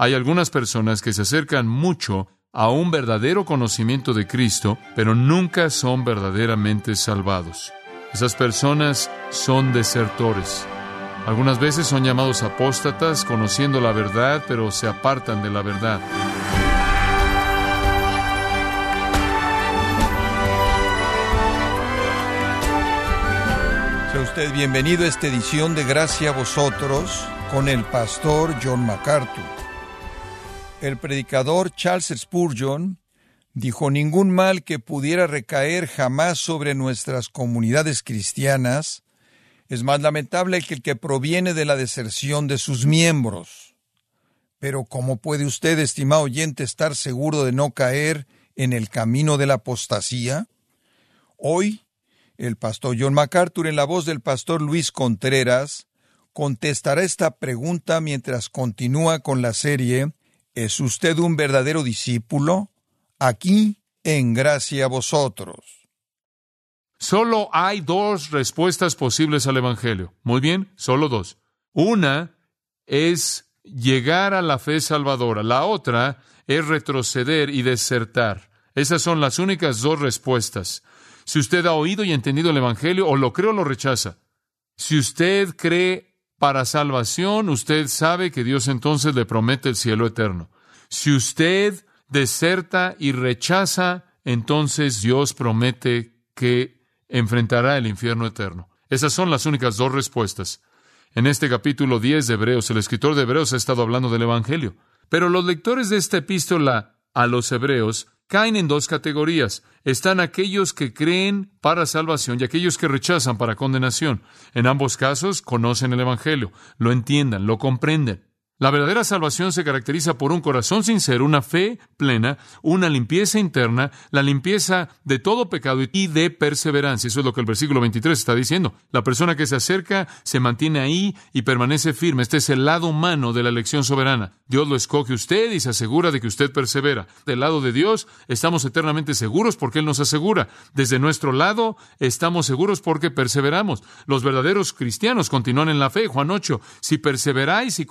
Hay algunas personas que se acercan mucho a un verdadero conocimiento de Cristo, pero nunca son verdaderamente salvados. Esas personas son desertores. Algunas veces son llamados apóstatas, conociendo la verdad, pero se apartan de la verdad. Sea usted bienvenido a esta edición de Gracia a vosotros con el pastor John MacArthur. El predicador Charles Spurgeon dijo ningún mal que pudiera recaer jamás sobre nuestras comunidades cristianas es más lamentable que el que proviene de la deserción de sus miembros. Pero ¿cómo puede usted, estimado oyente, estar seguro de no caer en el camino de la apostasía? Hoy, el pastor John MacArthur, en la voz del pastor Luis Contreras, contestará esta pregunta mientras continúa con la serie ¿Es usted un verdadero discípulo? Aquí, en gracia a vosotros. Solo hay dos respuestas posibles al Evangelio. Muy bien, solo dos. Una es llegar a la fe salvadora. La otra es retroceder y desertar. Esas son las únicas dos respuestas. Si usted ha oído y entendido el Evangelio, o lo cree o lo rechaza. Si usted cree para salvación, usted sabe que Dios entonces le promete el cielo eterno. Si usted deserta y rechaza, entonces Dios promete que enfrentará el infierno eterno. Esas son las únicas dos respuestas. En este capítulo 10 de Hebreos, el escritor de Hebreos ha estado hablando del Evangelio. Pero los lectores de esta epístola a los Hebreos caen en dos categorías. Están aquellos que creen para salvación y aquellos que rechazan para condenación. En ambos casos conocen el Evangelio, lo entiendan, lo comprenden. La verdadera salvación se caracteriza por un corazón sincero, una fe plena, una limpieza interna, la limpieza de todo pecado y de perseverancia. Eso es lo que el versículo 23 está diciendo. La persona que se acerca se mantiene ahí y permanece firme. Este es el lado humano de la elección soberana. Dios lo escoge usted y se asegura de que usted persevera. Del lado de Dios estamos eternamente seguros porque Él nos asegura. Desde nuestro lado estamos seguros porque perseveramos. Los verdaderos cristianos continúan en la fe. Juan 8, si perseveráis y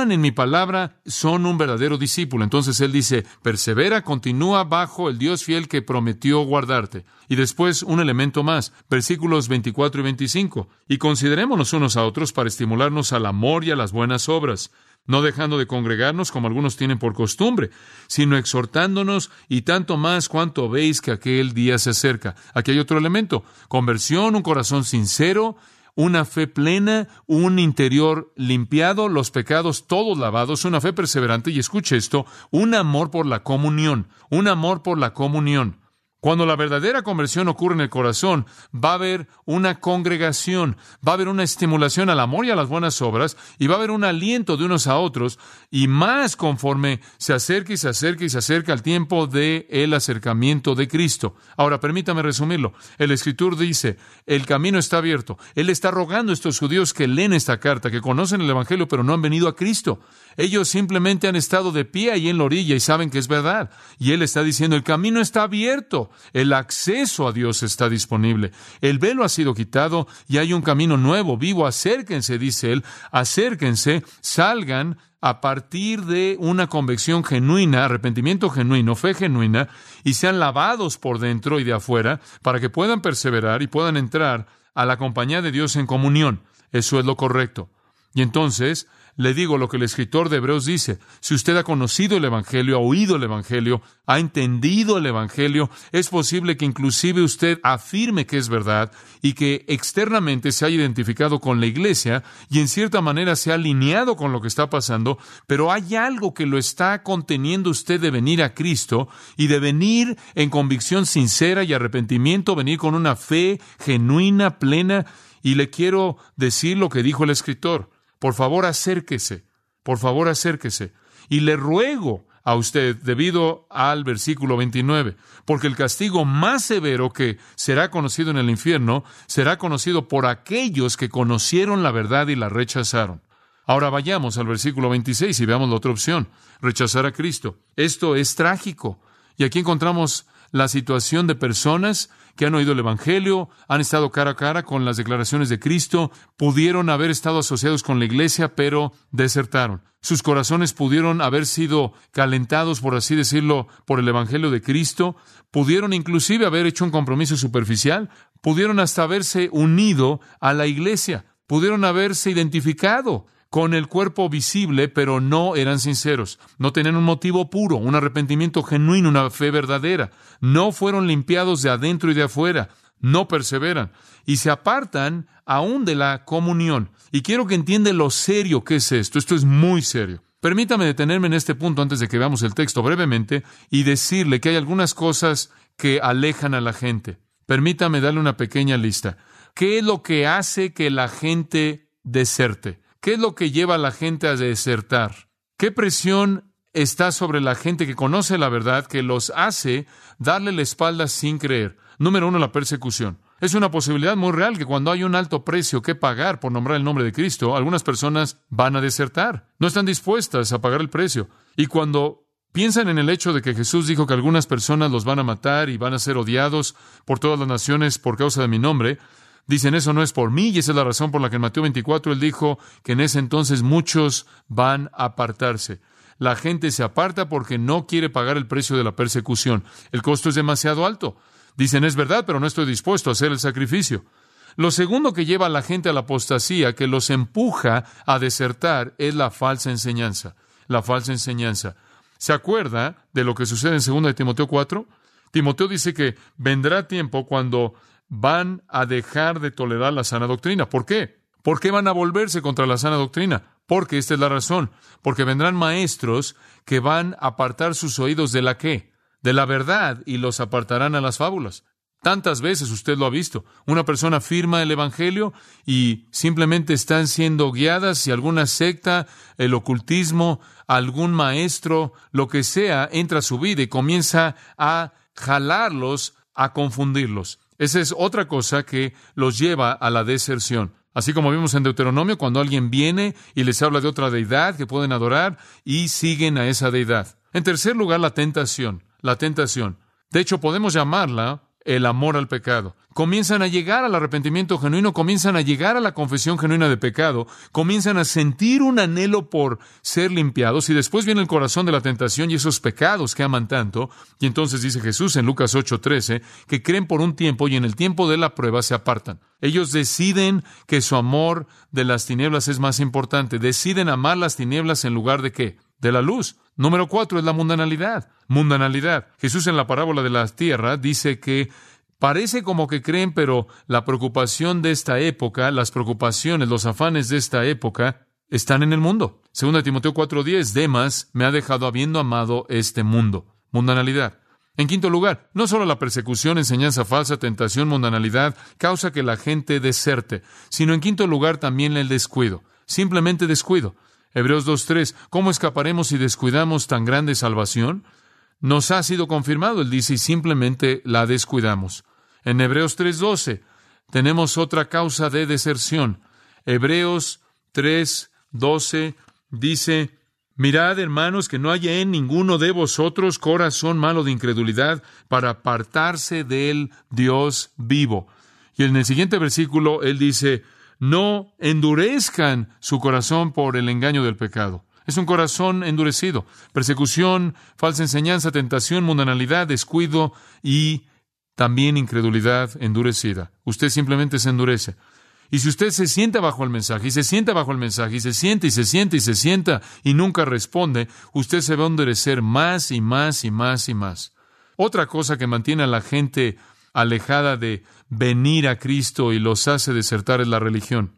en mi palabra son un verdadero discípulo. Entonces él dice, persevera, continúa bajo el Dios fiel que prometió guardarte. Y después un elemento más, versículos 24 y 25. Y considerémonos unos a otros para estimularnos al amor y a las buenas obras no dejando de congregarnos como algunos tienen por costumbre, sino exhortándonos y tanto más cuanto veis que aquel día se acerca. Aquí hay otro elemento, conversión, un corazón sincero una fe plena, un interior limpiado, los pecados todos lavados, una fe perseverante y escuche esto, un amor por la comunión, un amor por la comunión. Cuando la verdadera conversión ocurre en el corazón, va a haber una congregación, va a haber una estimulación al amor y a las buenas obras, y va a haber un aliento de unos a otros, y más conforme se acerca y se acerca y se acerca al tiempo de el acercamiento de Cristo. Ahora, permítame resumirlo. El escritor dice, el camino está abierto. Él está rogando a estos judíos que leen esta carta, que conocen el Evangelio, pero no han venido a Cristo. Ellos simplemente han estado de pie ahí en la orilla y saben que es verdad. Y Él está diciendo, el camino está abierto. El acceso a Dios está disponible. El velo ha sido quitado y hay un camino nuevo, vivo. Acérquense, dice él, acérquense, salgan a partir de una convicción genuina, arrepentimiento genuino, fe genuina, y sean lavados por dentro y de afuera para que puedan perseverar y puedan entrar a la compañía de Dios en comunión. Eso es lo correcto. Y entonces le digo lo que el escritor de Hebreos dice. Si usted ha conocido el Evangelio, ha oído el Evangelio, ha entendido el Evangelio, es posible que inclusive usted afirme que es verdad y que externamente se haya identificado con la iglesia y en cierta manera se ha alineado con lo que está pasando, pero hay algo que lo está conteniendo usted de venir a Cristo y de venir en convicción sincera y arrepentimiento, venir con una fe genuina, plena. Y le quiero decir lo que dijo el escritor. Por favor, acérquese, por favor, acérquese. Y le ruego a usted, debido al versículo 29, porque el castigo más severo que será conocido en el infierno será conocido por aquellos que conocieron la verdad y la rechazaron. Ahora vayamos al versículo 26 y veamos la otra opción, rechazar a Cristo. Esto es trágico. Y aquí encontramos la situación de personas que han oído el Evangelio, han estado cara a cara con las declaraciones de Cristo, pudieron haber estado asociados con la iglesia, pero desertaron. Sus corazones pudieron haber sido calentados, por así decirlo, por el Evangelio de Cristo, pudieron inclusive haber hecho un compromiso superficial, pudieron hasta haberse unido a la iglesia, pudieron haberse identificado con el cuerpo visible, pero no eran sinceros. No tenían un motivo puro, un arrepentimiento genuino, una fe verdadera. No fueron limpiados de adentro y de afuera. No perseveran. Y se apartan aún de la comunión. Y quiero que entiendan lo serio que es esto. Esto es muy serio. Permítame detenerme en este punto antes de que veamos el texto brevemente y decirle que hay algunas cosas que alejan a la gente. Permítame darle una pequeña lista. ¿Qué es lo que hace que la gente deserte? ¿Qué es lo que lleva a la gente a desertar? ¿Qué presión está sobre la gente que conoce la verdad que los hace darle la espalda sin creer? Número uno, la persecución. Es una posibilidad muy real que cuando hay un alto precio que pagar por nombrar el nombre de Cristo, algunas personas van a desertar. No están dispuestas a pagar el precio. Y cuando piensan en el hecho de que Jesús dijo que algunas personas los van a matar y van a ser odiados por todas las naciones por causa de mi nombre, Dicen, eso no es por mí, y esa es la razón por la que en Mateo 24 él dijo que en ese entonces muchos van a apartarse. La gente se aparta porque no quiere pagar el precio de la persecución. El costo es demasiado alto. Dicen, es verdad, pero no estoy dispuesto a hacer el sacrificio. Lo segundo que lleva a la gente a la apostasía, que los empuja a desertar, es la falsa enseñanza. La falsa enseñanza. ¿Se acuerda de lo que sucede en 2 de Timoteo 4? Timoteo dice que vendrá tiempo cuando van a dejar de tolerar la sana doctrina. ¿Por qué? ¿Por qué van a volverse contra la sana doctrina? Porque esta es la razón. Porque vendrán maestros que van a apartar sus oídos de la qué? De la verdad y los apartarán a las fábulas. Tantas veces usted lo ha visto. Una persona firma el Evangelio y simplemente están siendo guiadas si alguna secta, el ocultismo, algún maestro, lo que sea, entra a su vida y comienza a jalarlos, a confundirlos. Esa es otra cosa que los lleva a la deserción. Así como vimos en Deuteronomio, cuando alguien viene y les habla de otra deidad que pueden adorar y siguen a esa deidad. En tercer lugar, la tentación. La tentación. De hecho, podemos llamarla el amor al pecado. Comienzan a llegar al arrepentimiento genuino, comienzan a llegar a la confesión genuina de pecado, comienzan a sentir un anhelo por ser limpiados y después viene el corazón de la tentación y esos pecados que aman tanto. Y entonces dice Jesús en Lucas 8:13 que creen por un tiempo y en el tiempo de la prueba se apartan. Ellos deciden que su amor de las tinieblas es más importante, deciden amar las tinieblas en lugar de qué? De la luz. Número cuatro es la mundanalidad. Mundanalidad. Jesús en la parábola de la tierra dice que parece como que creen, pero la preocupación de esta época, las preocupaciones, los afanes de esta época, están en el mundo. Según Timoteo 4:10, Demas me ha dejado habiendo amado este mundo. Mundanalidad. En quinto lugar, no solo la persecución, enseñanza falsa, tentación, mundanalidad causa que la gente deserte, sino en quinto lugar también el descuido, simplemente descuido. Hebreos 2.3, ¿cómo escaparemos si descuidamos tan grande salvación? Nos ha sido confirmado, él dice, y simplemente la descuidamos. En Hebreos 3.12 tenemos otra causa de deserción. Hebreos 3.12 dice, Mirad, hermanos, que no haya en ninguno de vosotros corazón malo de incredulidad para apartarse del Dios vivo. Y en el siguiente versículo él dice, no endurezcan su corazón por el engaño del pecado. Es un corazón endurecido. Persecución, falsa enseñanza, tentación, mundanalidad, descuido y también incredulidad endurecida. Usted simplemente se endurece. Y si usted se sienta bajo el mensaje, y se sienta bajo el mensaje, y se siente, y se siente, y se sienta, y nunca responde, usted se va a endurecer más y más y más y más. Otra cosa que mantiene a la gente alejada de venir a Cristo y los hace desertar es la religión.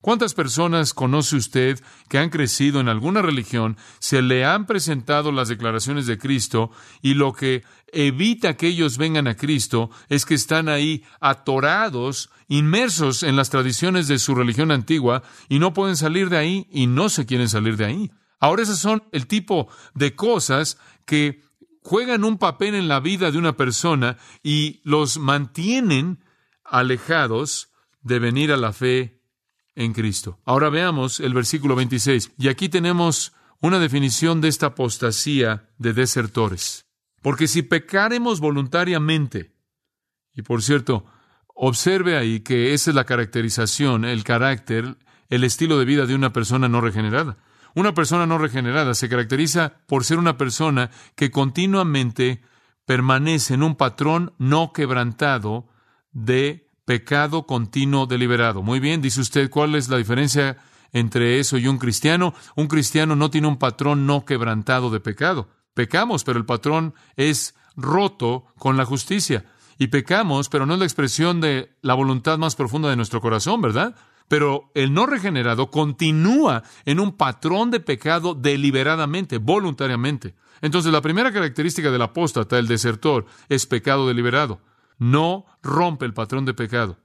¿Cuántas personas conoce usted que han crecido en alguna religión, se le han presentado las declaraciones de Cristo y lo que evita que ellos vengan a Cristo es que están ahí atorados, inmersos en las tradiciones de su religión antigua y no pueden salir de ahí y no se quieren salir de ahí? Ahora esas son el tipo de cosas que juegan un papel en la vida de una persona y los mantienen alejados de venir a la fe en Cristo. Ahora veamos el versículo 26. Y aquí tenemos una definición de esta apostasía de desertores. Porque si pecaremos voluntariamente, y por cierto, observe ahí que esa es la caracterización, el carácter, el estilo de vida de una persona no regenerada. Una persona no regenerada se caracteriza por ser una persona que continuamente permanece en un patrón no quebrantado de pecado continuo deliberado. Muy bien, dice usted, ¿cuál es la diferencia entre eso y un cristiano? Un cristiano no tiene un patrón no quebrantado de pecado. Pecamos, pero el patrón es roto con la justicia. Y pecamos, pero no es la expresión de la voluntad más profunda de nuestro corazón, ¿verdad? Pero el no regenerado continúa en un patrón de pecado deliberadamente, voluntariamente. Entonces, la primera característica del apóstata, el desertor, es pecado deliberado no rompe el patrón de pecado.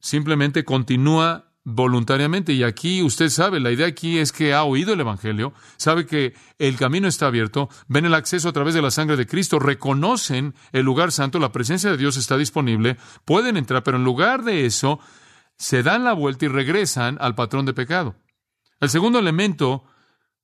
Simplemente continúa voluntariamente. Y aquí usted sabe, la idea aquí es que ha oído el Evangelio, sabe que el camino está abierto, ven el acceso a través de la sangre de Cristo, reconocen el lugar santo, la presencia de Dios está disponible, pueden entrar, pero en lugar de eso, se dan la vuelta y regresan al patrón de pecado. El segundo elemento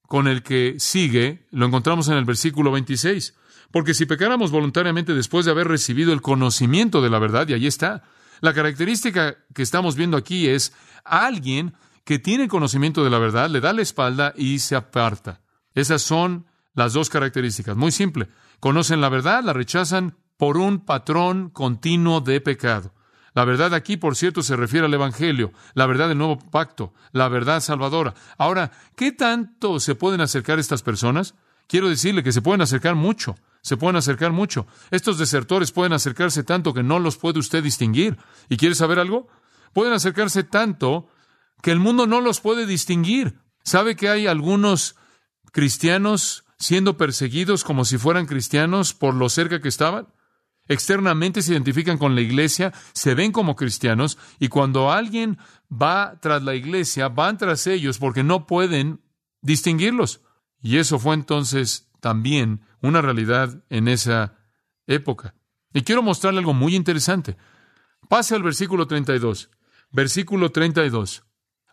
con el que sigue lo encontramos en el versículo 26. Porque si pecáramos voluntariamente después de haber recibido el conocimiento de la verdad, y ahí está, la característica que estamos viendo aquí es alguien que tiene conocimiento de la verdad, le da la espalda y se aparta. Esas son las dos características. Muy simple. Conocen la verdad, la rechazan por un patrón continuo de pecado. La verdad aquí, por cierto, se refiere al Evangelio, la verdad del nuevo pacto, la verdad salvadora. Ahora, ¿qué tanto se pueden acercar estas personas? Quiero decirle que se pueden acercar mucho se pueden acercar mucho. Estos desertores pueden acercarse tanto que no los puede usted distinguir. ¿Y quiere saber algo? Pueden acercarse tanto que el mundo no los puede distinguir. ¿Sabe que hay algunos cristianos siendo perseguidos como si fueran cristianos por lo cerca que estaban? Externamente se identifican con la iglesia, se ven como cristianos y cuando alguien va tras la iglesia, van tras ellos porque no pueden distinguirlos. Y eso fue entonces también una realidad en esa época. Y quiero mostrarle algo muy interesante. Pase al versículo 32. Versículo 32.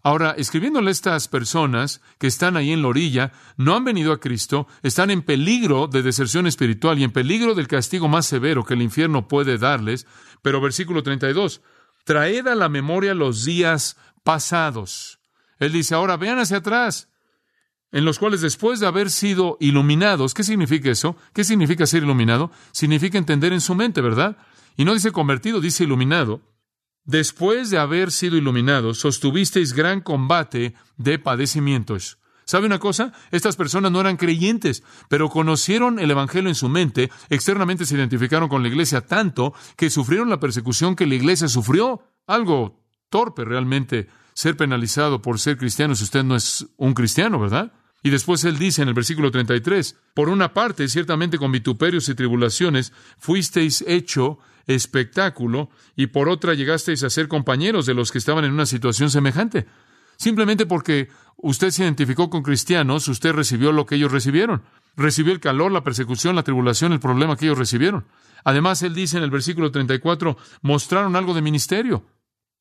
Ahora, escribiéndole a estas personas que están ahí en la orilla, no han venido a Cristo, están en peligro de deserción espiritual y en peligro del castigo más severo que el infierno puede darles. Pero versículo 32, traed a la memoria los días pasados. Él dice, ahora vean hacia atrás en los cuales después de haber sido iluminados, ¿qué significa eso? ¿Qué significa ser iluminado? Significa entender en su mente, ¿verdad? Y no dice convertido, dice iluminado. Después de haber sido iluminados, sostuvisteis gran combate de padecimientos. ¿Sabe una cosa? Estas personas no eran creyentes, pero conocieron el Evangelio en su mente, externamente se identificaron con la iglesia tanto que sufrieron la persecución que la iglesia sufrió. Algo torpe realmente ser penalizado por ser cristiano si usted no es un cristiano, ¿verdad? Y después él dice en el versículo 33, por una parte, ciertamente con vituperios y tribulaciones, fuisteis hecho espectáculo, y por otra llegasteis a ser compañeros de los que estaban en una situación semejante. Simplemente porque usted se identificó con cristianos, usted recibió lo que ellos recibieron. Recibió el calor, la persecución, la tribulación, el problema que ellos recibieron. Además, él dice en el versículo 34, mostraron algo de ministerio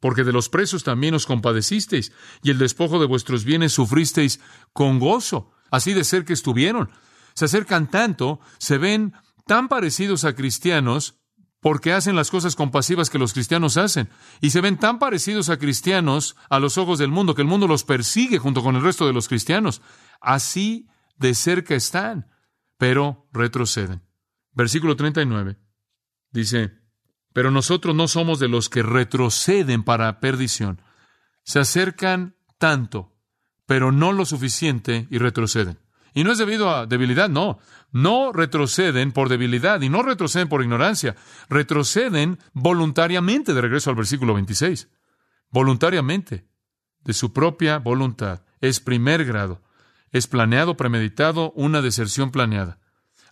porque de los presos también os compadecisteis, y el despojo de vuestros bienes sufristeis con gozo, así de que estuvieron. Se acercan tanto, se ven tan parecidos a cristianos, porque hacen las cosas compasivas que los cristianos hacen, y se ven tan parecidos a cristianos a los ojos del mundo, que el mundo los persigue junto con el resto de los cristianos. Así de cerca están, pero retroceden. Versículo 39 dice, pero nosotros no somos de los que retroceden para perdición. Se acercan tanto, pero no lo suficiente y retroceden. Y no es debido a debilidad, no. No retroceden por debilidad y no retroceden por ignorancia. Retroceden voluntariamente, de regreso al versículo 26. Voluntariamente, de su propia voluntad. Es primer grado. Es planeado, premeditado, una deserción planeada.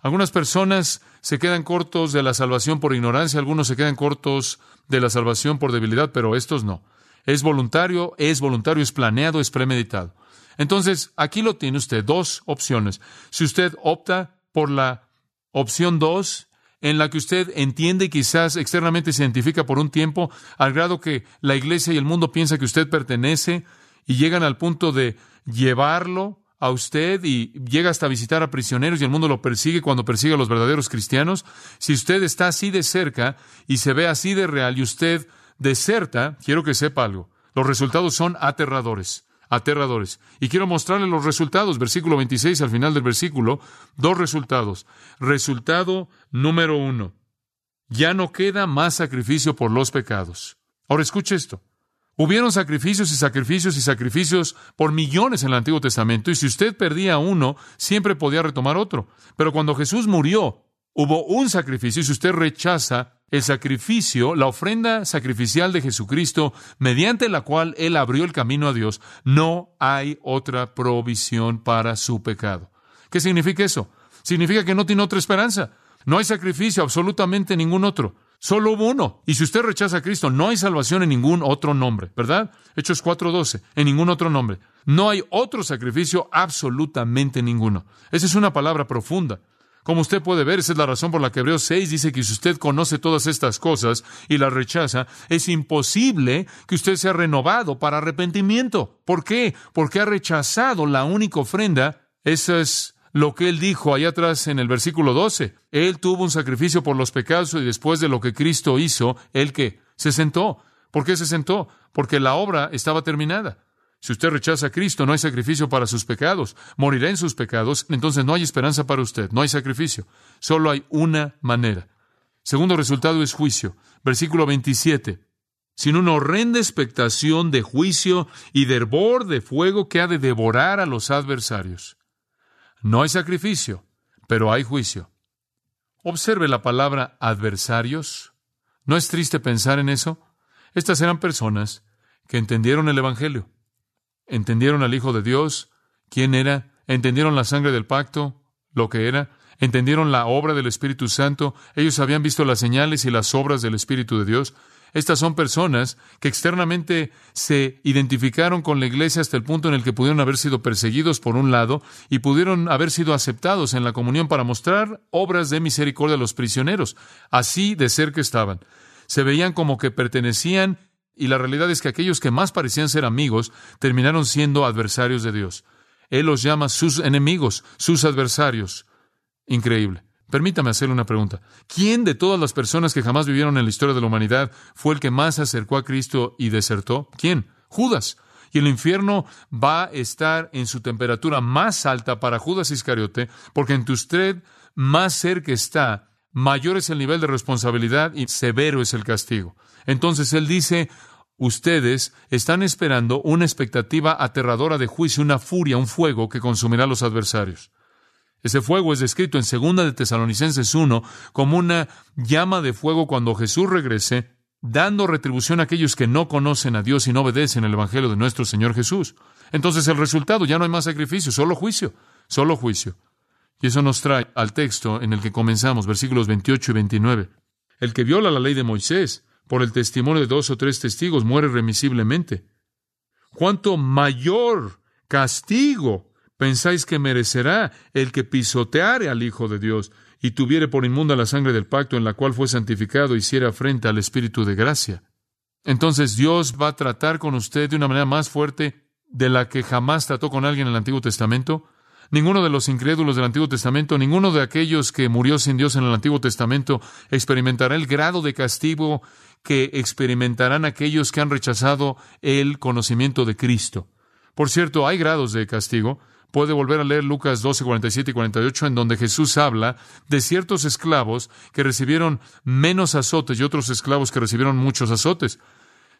Algunas personas se quedan cortos de la salvación por ignorancia, algunos se quedan cortos de la salvación por debilidad, pero estos no. Es voluntario, es voluntario, es planeado, es premeditado. Entonces, aquí lo tiene usted, dos opciones. Si usted opta por la opción dos, en la que usted entiende y quizás externamente se identifica por un tiempo, al grado que la iglesia y el mundo piensa que usted pertenece y llegan al punto de llevarlo a usted y llega hasta visitar a prisioneros y el mundo lo persigue cuando persigue a los verdaderos cristianos, si usted está así de cerca y se ve así de real y usted deserta, quiero que sepa algo. Los resultados son aterradores, aterradores. Y quiero mostrarle los resultados, versículo 26 al final del versículo, dos resultados. Resultado número uno, ya no queda más sacrificio por los pecados. Ahora escuche esto. Hubieron sacrificios y sacrificios y sacrificios por millones en el Antiguo Testamento, y si usted perdía uno, siempre podía retomar otro. Pero cuando Jesús murió, hubo un sacrificio, y si usted rechaza el sacrificio, la ofrenda sacrificial de Jesucristo, mediante la cual Él abrió el camino a Dios, no hay otra provisión para su pecado. ¿Qué significa eso? Significa que no tiene otra esperanza. No hay sacrificio, absolutamente ningún otro. Solo hubo uno. Y si usted rechaza a Cristo, no hay salvación en ningún otro nombre, ¿verdad? Hechos 4.12, en ningún otro nombre. No hay otro sacrificio, absolutamente ninguno. Esa es una palabra profunda. Como usted puede ver, esa es la razón por la que Hebreos 6 dice que si usted conoce todas estas cosas y las rechaza, es imposible que usted sea renovado para arrepentimiento. ¿Por qué? Porque ha rechazado la única ofrenda. Esa es lo que él dijo allá atrás en el versículo 12. Él tuvo un sacrificio por los pecados y después de lo que Cristo hizo, él que se sentó. ¿Por qué se sentó? Porque la obra estaba terminada. Si usted rechaza a Cristo, no hay sacrificio para sus pecados. Morirá en sus pecados, entonces no hay esperanza para usted, no hay sacrificio. Solo hay una manera. Segundo resultado es juicio. Versículo 27. Sin una horrenda expectación de juicio y de hervor de fuego que ha de devorar a los adversarios. No hay sacrificio, pero hay juicio. Observe la palabra adversarios. ¿No es triste pensar en eso? Estas eran personas que entendieron el Evangelio, entendieron al Hijo de Dios, quién era, entendieron la sangre del pacto, lo que era, entendieron la obra del Espíritu Santo, ellos habían visto las señales y las obras del Espíritu de Dios, estas son personas que externamente se identificaron con la iglesia hasta el punto en el que pudieron haber sido perseguidos por un lado y pudieron haber sido aceptados en la comunión para mostrar obras de misericordia a los prisioneros. Así de cerca estaban. Se veían como que pertenecían y la realidad es que aquellos que más parecían ser amigos terminaron siendo adversarios de Dios. Él los llama sus enemigos, sus adversarios. Increíble. Permítame hacerle una pregunta. ¿Quién de todas las personas que jamás vivieron en la historia de la humanidad fue el que más se acercó a Cristo y desertó? ¿Quién? Judas. Y el infierno va a estar en su temperatura más alta para Judas Iscariote, porque entre usted más cerca está, mayor es el nivel de responsabilidad y severo es el castigo. Entonces él dice, ustedes están esperando una expectativa aterradora de juicio, una furia, un fuego que consumirá a los adversarios. Ese fuego es descrito en 2 de Tesalonicenses 1 como una llama de fuego cuando Jesús regrese, dando retribución a aquellos que no conocen a Dios y no obedecen el Evangelio de nuestro Señor Jesús. Entonces el resultado ya no hay más sacrificio, solo juicio, solo juicio. Y eso nos trae al texto en el que comenzamos, versículos 28 y 29. El que viola la ley de Moisés por el testimonio de dos o tres testigos muere remisiblemente. ¿Cuánto mayor castigo ¿Pensáis que merecerá el que pisoteare al Hijo de Dios y tuviere por inmunda la sangre del pacto en la cual fue santificado hiciera frente al Espíritu de gracia? Entonces Dios va a tratar con usted de una manera más fuerte de la que jamás trató con alguien en el Antiguo Testamento. Ninguno de los incrédulos del Antiguo Testamento, ninguno de aquellos que murió sin Dios en el Antiguo Testamento experimentará el grado de castigo que experimentarán aquellos que han rechazado el conocimiento de Cristo. Por cierto, hay grados de castigo. Puede volver a leer Lucas 12, 47 y 48, en donde Jesús habla de ciertos esclavos que recibieron menos azotes y otros esclavos que recibieron muchos azotes.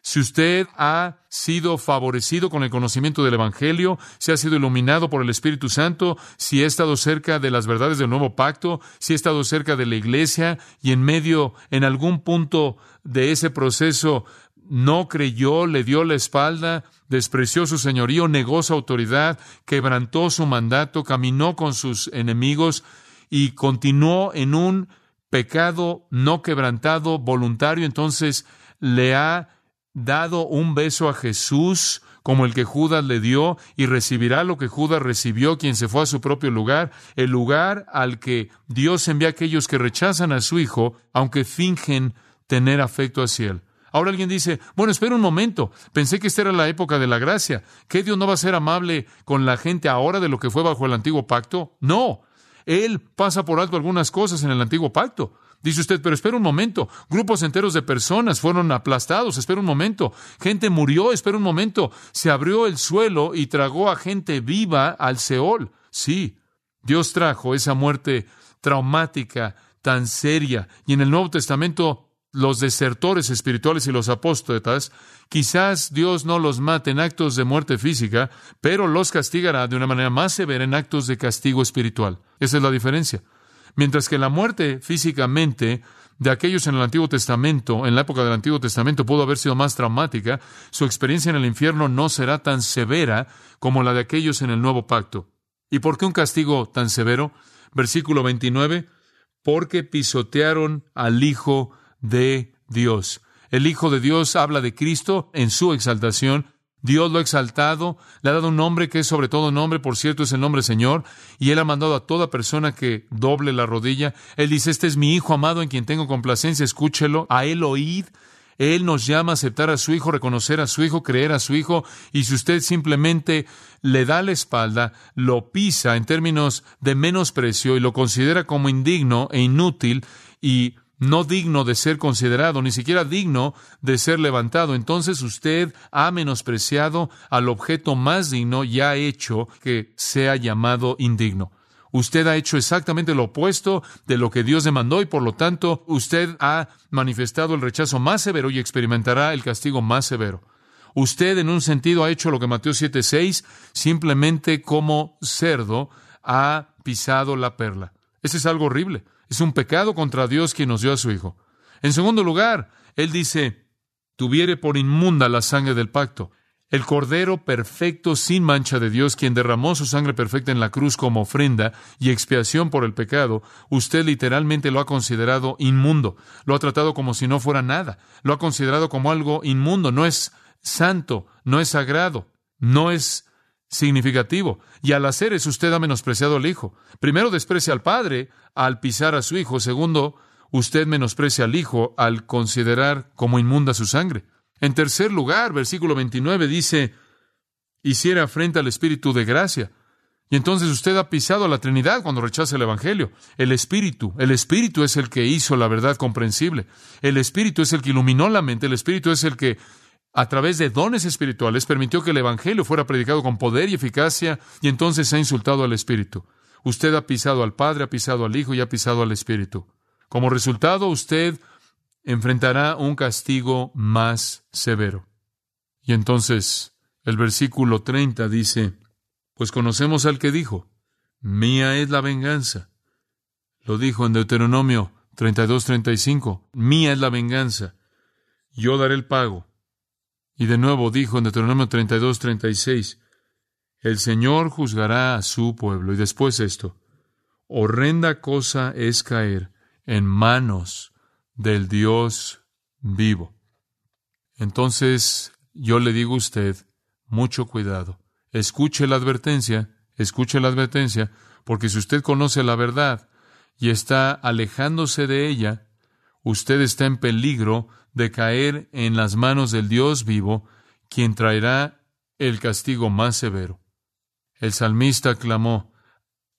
Si usted ha sido favorecido con el conocimiento del Evangelio, si ha sido iluminado por el Espíritu Santo, si ha estado cerca de las verdades del nuevo pacto, si ha estado cerca de la iglesia y en medio, en algún punto de ese proceso, no creyó, le dio la espalda, despreció su señorío, negó su autoridad, quebrantó su mandato, caminó con sus enemigos y continuó en un pecado no quebrantado, voluntario, entonces le ha dado un beso a Jesús como el que Judas le dio y recibirá lo que Judas recibió, quien se fue a su propio lugar, el lugar al que Dios envía a aquellos que rechazan a su Hijo, aunque fingen tener afecto hacia él. Ahora alguien dice, bueno, espera un momento, pensé que esta era la época de la gracia. ¿Qué Dios no va a ser amable con la gente ahora de lo que fue bajo el antiguo pacto? No, Él pasa por alto algunas cosas en el antiguo pacto. Dice usted, pero espera un momento, grupos enteros de personas fueron aplastados, espera un momento, gente murió, espera un momento, se abrió el suelo y tragó a gente viva al Seol. Sí, Dios trajo esa muerte traumática, tan seria, y en el Nuevo Testamento los desertores espirituales y los apóstotas, quizás Dios no los mate en actos de muerte física, pero los castigará de una manera más severa en actos de castigo espiritual. Esa es la diferencia. Mientras que la muerte físicamente de aquellos en el Antiguo Testamento, en la época del Antiguo Testamento, pudo haber sido más traumática, su experiencia en el infierno no será tan severa como la de aquellos en el Nuevo Pacto. ¿Y por qué un castigo tan severo? Versículo 29, porque pisotearon al Hijo de Dios. El Hijo de Dios habla de Cristo en su exaltación. Dios lo ha exaltado, le ha dado un nombre que es sobre todo nombre, por cierto es el nombre Señor, y Él ha mandado a toda persona que doble la rodilla. Él dice, este es mi Hijo amado en quien tengo complacencia, escúchelo, a Él oíd. Él nos llama a aceptar a su Hijo, reconocer a su Hijo, creer a su Hijo, y si usted simplemente le da la espalda, lo pisa en términos de menosprecio y lo considera como indigno e inútil y no digno de ser considerado, ni siquiera digno de ser levantado. Entonces usted ha menospreciado al objeto más digno y ha hecho que sea llamado indigno. Usted ha hecho exactamente lo opuesto de lo que Dios demandó y por lo tanto usted ha manifestado el rechazo más severo y experimentará el castigo más severo. Usted en un sentido ha hecho lo que Mateo 7:6 simplemente como cerdo ha pisado la perla. Ese es algo horrible. Es un pecado contra Dios quien nos dio a su Hijo. En segundo lugar, Él dice, tuviere por inmunda la sangre del pacto. El Cordero perfecto sin mancha de Dios, quien derramó su sangre perfecta en la cruz como ofrenda y expiación por el pecado, usted literalmente lo ha considerado inmundo, lo ha tratado como si no fuera nada, lo ha considerado como algo inmundo, no es santo, no es sagrado, no es significativo. Y al hacer eso, usted ha menospreciado al Hijo. Primero desprecia al Padre al pisar a su Hijo. Segundo, usted menosprecia al Hijo al considerar como inmunda su sangre. En tercer lugar, versículo 29 dice, hiciera frente al Espíritu de gracia. Y entonces usted ha pisado a la Trinidad cuando rechaza el Evangelio. El Espíritu, el Espíritu es el que hizo la verdad comprensible. El Espíritu es el que iluminó la mente. El Espíritu es el que a través de dones espirituales, permitió que el Evangelio fuera predicado con poder y eficacia, y entonces ha insultado al Espíritu. Usted ha pisado al Padre, ha pisado al Hijo y ha pisado al Espíritu. Como resultado, usted enfrentará un castigo más severo. Y entonces el versículo 30 dice, pues conocemos al que dijo, mía es la venganza. Lo dijo en Deuteronomio 32-35, mía es la venganza, yo daré el pago. Y de nuevo dijo en Deuteronomio 32, 36, el Señor juzgará a su pueblo. Y después esto, horrenda cosa es caer en manos del Dios vivo. Entonces yo le digo a usted, mucho cuidado. Escuche la advertencia, escuche la advertencia, porque si usted conoce la verdad y está alejándose de ella, usted está en peligro de caer en las manos del Dios vivo, quien traerá el castigo más severo. El salmista clamó,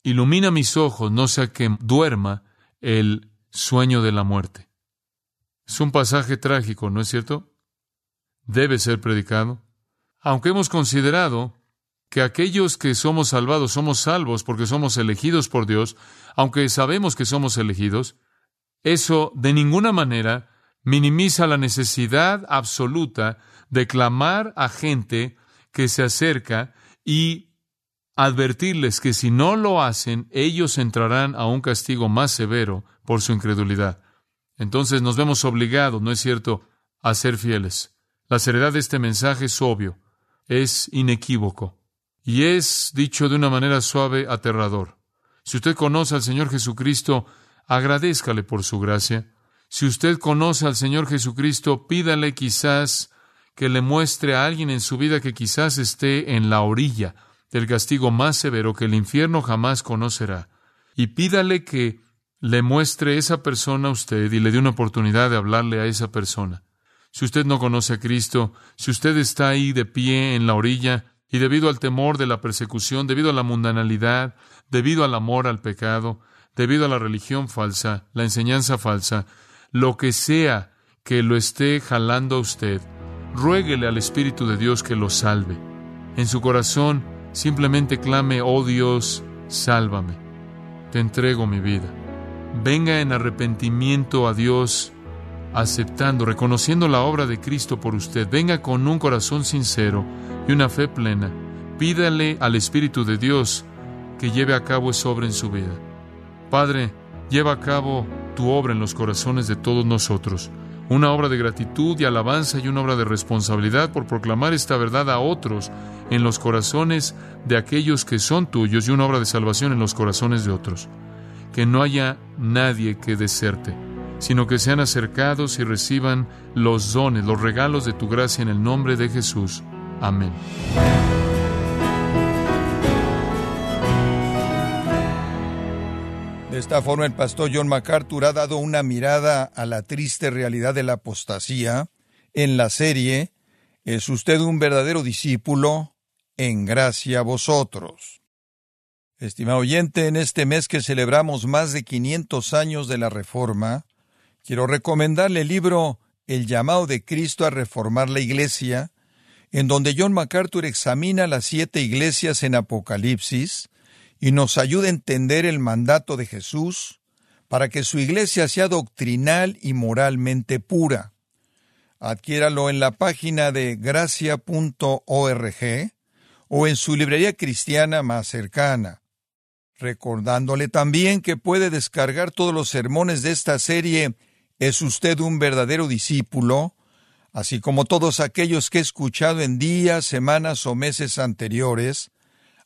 Ilumina mis ojos, no sea que duerma el sueño de la muerte. Es un pasaje trágico, ¿no es cierto? Debe ser predicado. Aunque hemos considerado que aquellos que somos salvados somos salvos porque somos elegidos por Dios, aunque sabemos que somos elegidos, eso de ninguna manera minimiza la necesidad absoluta de clamar a gente que se acerca y advertirles que si no lo hacen, ellos entrarán a un castigo más severo por su incredulidad. Entonces nos vemos obligados, ¿no es cierto?, a ser fieles. La seriedad de este mensaje es obvio, es inequívoco y es, dicho de una manera suave, aterrador. Si usted conoce al Señor Jesucristo, agradézcale por su gracia. Si usted conoce al Señor Jesucristo, pídale quizás que le muestre a alguien en su vida que quizás esté en la orilla del castigo más severo que el infierno jamás conocerá. Y pídale que le muestre esa persona a usted y le dé una oportunidad de hablarle a esa persona. Si usted no conoce a Cristo, si usted está ahí de pie en la orilla y debido al temor de la persecución, debido a la mundanalidad, debido al amor al pecado, debido a la religión falsa, la enseñanza falsa, lo que sea que lo esté jalando a usted, ruéguele al Espíritu de Dios que lo salve. En su corazón simplemente clame, oh Dios, sálvame. Te entrego mi vida. Venga en arrepentimiento a Dios, aceptando, reconociendo la obra de Cristo por usted. Venga con un corazón sincero y una fe plena. Pídale al Espíritu de Dios que lleve a cabo esa obra en su vida. Padre, lleva a cabo tu obra en los corazones de todos nosotros. Una obra de gratitud y alabanza y una obra de responsabilidad por proclamar esta verdad a otros en los corazones de aquellos que son tuyos y una obra de salvación en los corazones de otros. Que no haya nadie que deserte, sino que sean acercados y reciban los dones, los regalos de tu gracia en el nombre de Jesús. Amén. Esta forma, el pastor John MacArthur ha dado una mirada a la triste realidad de la apostasía en la serie ¿Es usted un verdadero discípulo? En gracia vosotros. Estimado oyente, en este mes que celebramos más de 500 años de la Reforma, quiero recomendarle el libro El llamado de Cristo a reformar la Iglesia, en donde John MacArthur examina las siete iglesias en Apocalipsis, y nos ayuda a entender el mandato de Jesús para que su iglesia sea doctrinal y moralmente pura. Adquiéralo en la página de gracia.org o en su librería cristiana más cercana. Recordándole también que puede descargar todos los sermones de esta serie ¿Es usted un verdadero discípulo? así como todos aquellos que he escuchado en días, semanas o meses anteriores,